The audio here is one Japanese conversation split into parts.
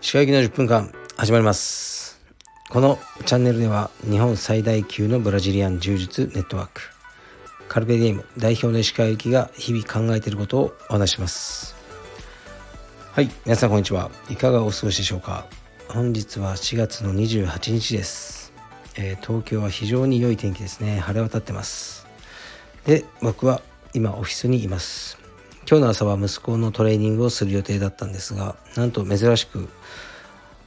石川行きの10分間始まります。このチャンネルでは日本最大級のブラジリアン柔術ネットワーク。カルベディエム代表の石川行きが日々考えていることをお話します。はい。皆さんこんにちは。いかがお過ごしでしょうか。本日は4月の28日です、えー、東京は非常に良い天気ですね。晴れ渡ってます。で僕は今オフィスにいます今日の朝は息子のトレーニングをする予定だったんですがなんと珍しく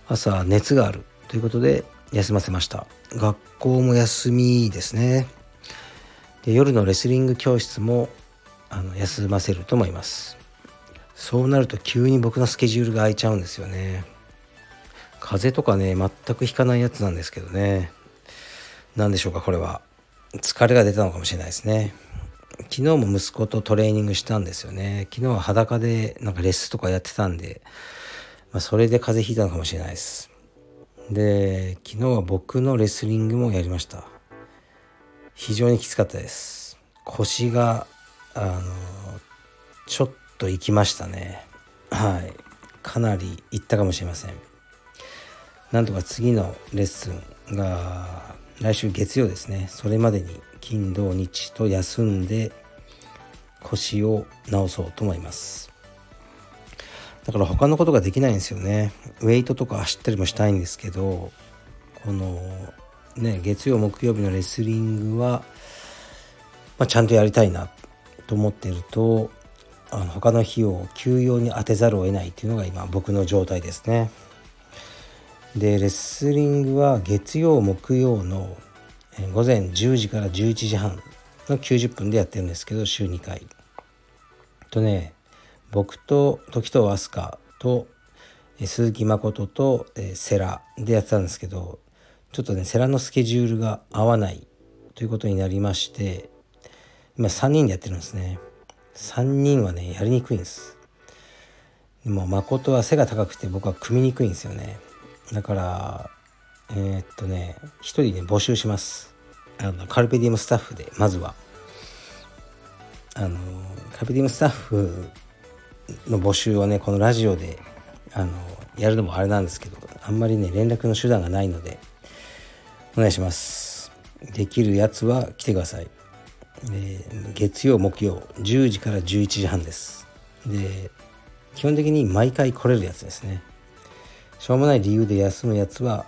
朝熱があるということで休ませました学校も休みですねで夜のレスリング教室もあの休ませると思いますそうなると急に僕のスケジュールが空いちゃうんですよね風邪とかね全くひかないやつなんですけどね何でしょうかこれは疲れが出たのかもしれないですね昨日も息子とトレーニングしたんですよね。昨日は裸でなんかレッスンとかやってたんで、まあ、それで風邪ひいたのかもしれないです。で昨日は僕のレスリングもやりました。非常にきつかったです。腰があのちょっと行きましたね。はい。かなり行ったかもしれません。なんとか次のレッスンが来週月曜ですね。それまでに金土日と休んで腰を治そうと思います。だから他のことができないんですよね。ウェイトとか走ったりもしたいんですけどこのね月曜木曜日のレスリングは、まあ、ちゃんとやりたいなと思ってるとあの他の日を休養に当てざるを得ないっていうのが今僕の状態ですね。でレスリングは月曜木曜の午前10時から11時半の90分でやってるんですけど週2回。とね僕と時藤飛鳥と鈴木誠と世良でやってたんですけどちょっとね世良のスケジュールが合わないということになりまして今3人でやってるんですね。3人はねやりにくいんです。でも誠は背が高くて僕は組みにくいんですよね。だからえー、っとね1人ね募集します。あのカルペディウムスタッフでまずは。あのカルペディウムスタッフの募集をねこのラジオであのやるのもあれなんですけどあんまりね連絡の手段がないのでお願いします。できるやつは来てください。で月曜木曜10時から11時半です。で基本的に毎回来れるやつですね。しょうもない理由で休むやつは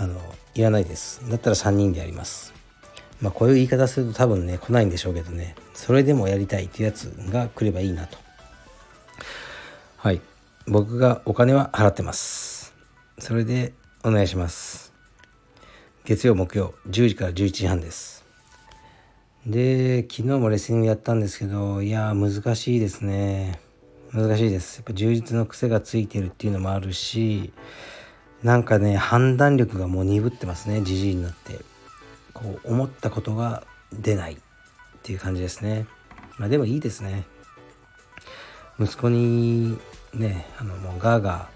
あのいらないです。だったら3人でやります。まあこういう言い方すると多分ね来ないんでしょうけどね。それでもやりたいっていうやつが来ればいいなと。はい。僕がお金は払ってます。それでお願いします。月曜木曜10時から11時半です。で昨日もレッスンやったんですけどいや難しいですね。難しいです。やっぱ充実の癖がついてるっていうのもあるしなんかね判断力がもう鈍ってますね。じじいになって。こう思ったことが出ないっていう感じですね。まあでもいいですね。息子にねあのもうガーガ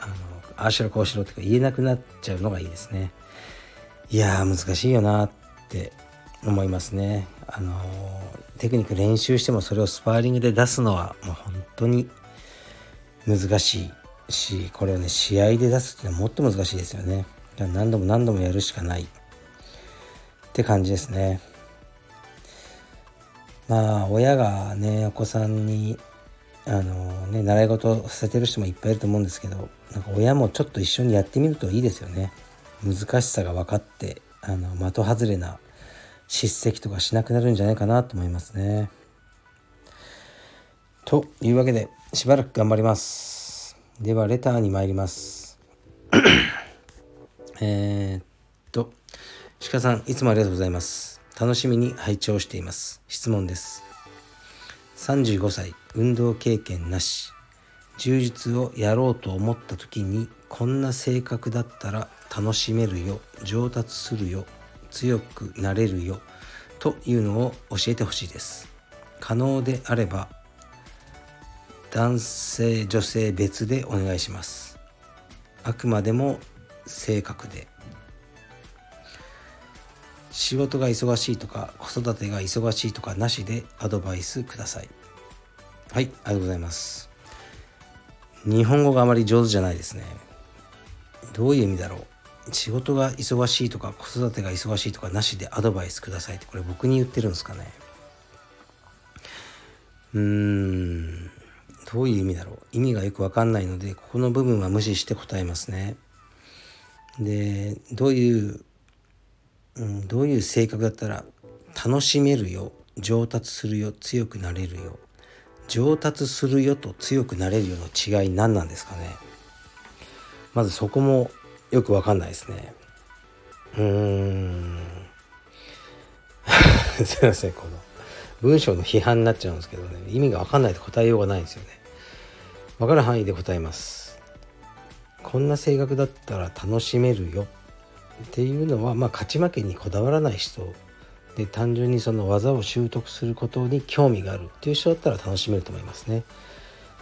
ーあのああしろこうしろとか言えなくなっちゃうのがいいですね。いやー難しいよなって思いますね。あのテクニック練習してもそれをスパーリングで出すのはもう本当に難しい。しこれをね試合で出すっていうのはもっと難しいですよね。何度も何度もやるしかない。って感じですね。まあ親がねお子さんにあのね習い事させてる人もいっぱいいると思うんですけどなんか親もちょっと一緒にやってみるといいですよね。難しさが分かってあの的外れな叱責とかしなくなるんじゃないかなと思いますね。というわけでしばらく頑張ります。ではレターに参ります。えっと鹿さんいつもありがとうございます。楽しみに拝聴しています。質問です。35歳運動経験なし。充実をやろうと思った時にこんな性格だったら楽しめるよ。上達するよ。強くなれるよ。というのを教えてほしいです。可能であれば男性女性別でお願いします。あくまでも性格で。仕事が忙しいとか子育てが忙しいとかなしでアドバイスください。はいありがとうございます。日本語があまり上手じゃないですね。どういう意味だろう。仕事が忙しいとか子育てが忙しいとかなしでアドバイスくださいってこれ僕に言ってるんですかね。うーん。どういう意味だろう？意味がよくわかんないのでここの部分は無視して答えますね。でどういう、うん、どういう性格だったら楽しめるよ上達するよ強くなれるよ上達するよと強くなれるよの違い何なんですかね。まずそこもよくわかんないですね。うーん。すいませんこの文章の批判になっちゃうんですけどね。意味が分かんないと答えようがないんですよね。分かる範囲で答えます。こんな性格だったら楽しめるよ。っていうのはまあ勝ち負けにこだわらない人。で単純にその技を習得することに興味がある。っていう人だったら楽しめると思いますね。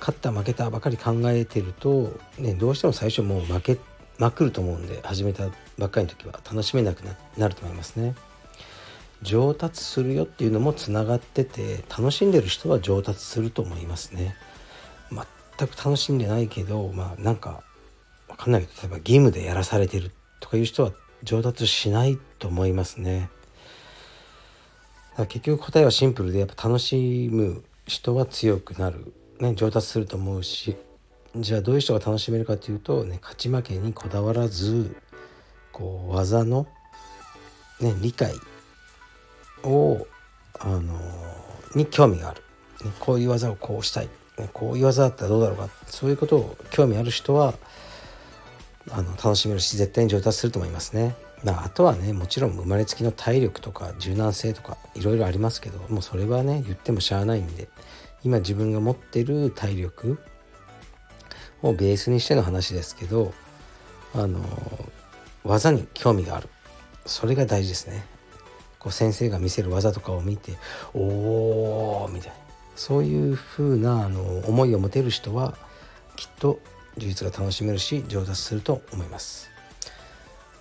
勝った負けたばかり考えてると、ね、どうしても最初もう負けまくると思うんで始めたばっかりの時は楽しめなくなると思いますね。上達するよっていうのもつながってて楽しんでる人は上達すると思いますね。全く楽しんでないけどまあなんか分かんない。けど例えば義務でやらされてるとかいう人は上達しないと思いますね。結局答えはシンプルでやっぱ楽しむ人は強くなる、ね、上達すると思うし。じゃあどういう人が楽しめるかというと、ね、勝ち負けにこだわらずこう技の、ね、理解を、あのに興味がある、ね、こういう技をこうしたい、こういう技だったらどうだろうか。そういうことを興味ある人はあの楽しめるし絶対に上達すると思いますね。まあ、あとはねもちろん生まれつきの体力とか柔軟性とかいろいろありますけどもうそれはね言ってもしゃあないんで今自分が持ってる体力をベースにしての話ですけどあの技に興味がある。それが大事ですね。こう先生が見せる技とかを見ておーみたいな。そういう風なあの思いを持てる人はきっと充実が楽しめるし上達すると思います。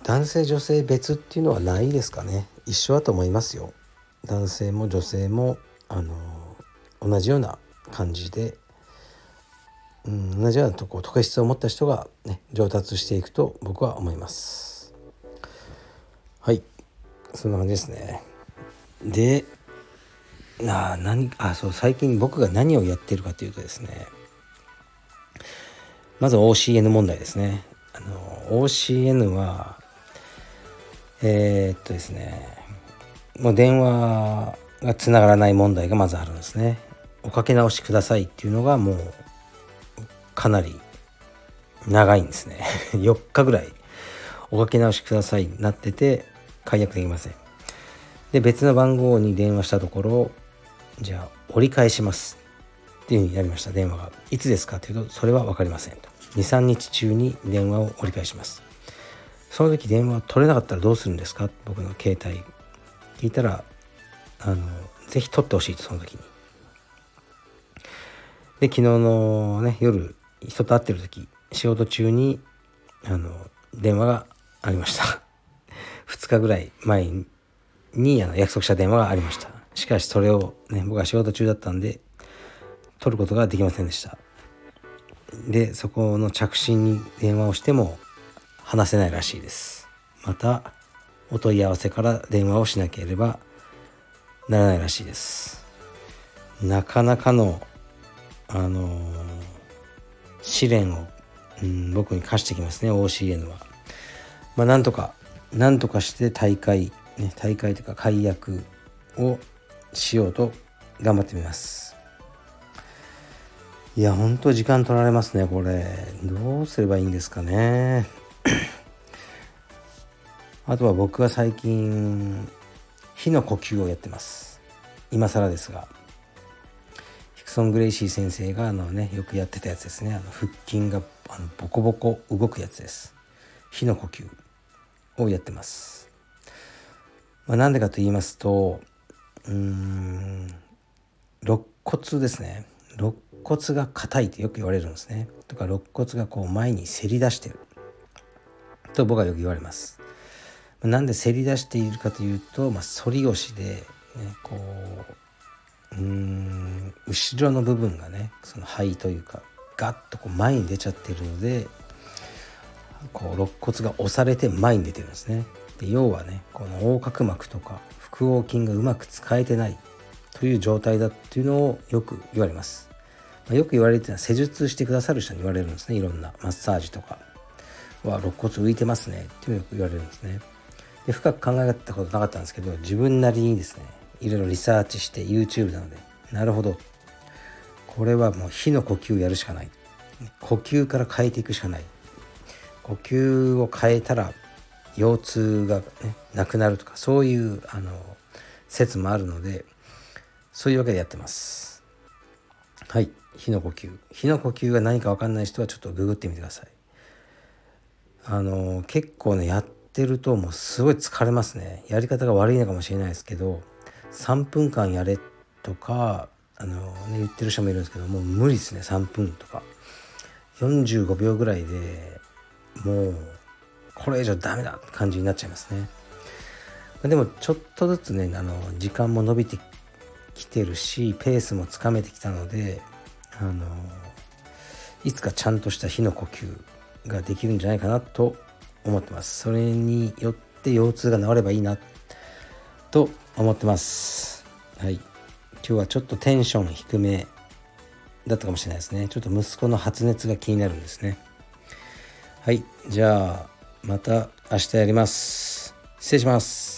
男性女性別っていうのはないですかね。一緒だと思いますよ。男性も女性もあの同じような感じで、うん、同じようなとこ特質を持った人が、ね、上達していくと僕は思います。はい。そんな感じですね。でなあ何あそう最近僕が何をやってるかというとですねまず OCN 問題ですね。あの OCN はえー、っとですねもう電話がつながらない問題がまずあるんですね。おかけ直しくださいっていうのがもうかなり長いんですね。4日ぐらいおかけ直しくださいになってて解約できません。で別の番号に電話したところじゃあ折り返しますっていうふうになりました電話が。いつですかというとそれは分かりませんと。23日中に電話を折り返します。その時電話取れなかったらどうするんですか？僕の携帯。聞いたらあのぜひ取ってほしいとその時に。で昨日のね夜人と会ってる時仕事中にあの電話がありました。2日ぐらい前にあの約束した電話がありました。しかしそれをね僕は仕事中だったんで取ることができませんでした。でそこの着信に電話をしても話せないらしいです。またお問い合わせから電話をしなければならないらしいです。なかなかのあのー、試練を、うん、僕に課してきますね OCN は。まあなんとかなんとかして大会ね大会というか解約をしようと頑張ってみます。いやほんと時間取られますねこれ。どうすればいいんですかね。あとは僕は最近火の呼吸をやってます。今更ですが。ヒクソン・グレイシー先生があのねよくやってたやつですね。あの腹筋があのボコボコ動くやつです。火の呼吸をやってます。まあ、なんでかと言いますとうん肋骨ですね。肋骨が硬いってよく言われるんですね。とか肋骨がこう前にせり出してる。と僕はよく言われます。なんでせり出しているかというと、まあ、反り腰で、ね、こううん後ろの部分がねその肺というかガッとこう前に出ちゃってるのでこう肋骨が押されて前に出てるんですね。で要はねこの横隔膜とか腹横筋がうまく使えてないという状態だっていうのをよく言われます。まあ、よく言われるっていうのは施術してくださる人に言われるんですね。いろんなマッサージとか。は肋骨浮いてますね。っていうのをよく言われるんですね。で深く考えたことなかったんですけど自分なりにですねいろいろリサーチして YouTube なのでなるほど。これはもう火の呼吸をやるしかない。呼吸から変えていくしかない。呼吸を変えたら腰痛が、ね、なくなるとかそういうあの説もあるのでそういうわけでやってます。はい。火の呼吸。火の呼吸が何か分かんない人はちょっとググってみてください。あの結構ねやってるともうすごい疲れますね。やり方が悪いのかもしれないですけど3分間やれとかあの、ね、言ってる人もいるんですけどもう無理ですね。3分とか。45秒ぐらいでもうこれ以上ダメだって感じになっちゃいますね。でもちょっとずつねあの時間も伸びてきてるしペースもつかめてきたのであのいつかちゃんとした火の呼吸ができるんじゃないかなと思ってます。それによって腰痛が治ればいいなと思ってます。はい。今日はちょっとテンション低めだったかもしれないですね。ちょっと息子の発熱が気になるんですね。はい。じゃあまた明日やります。失礼します。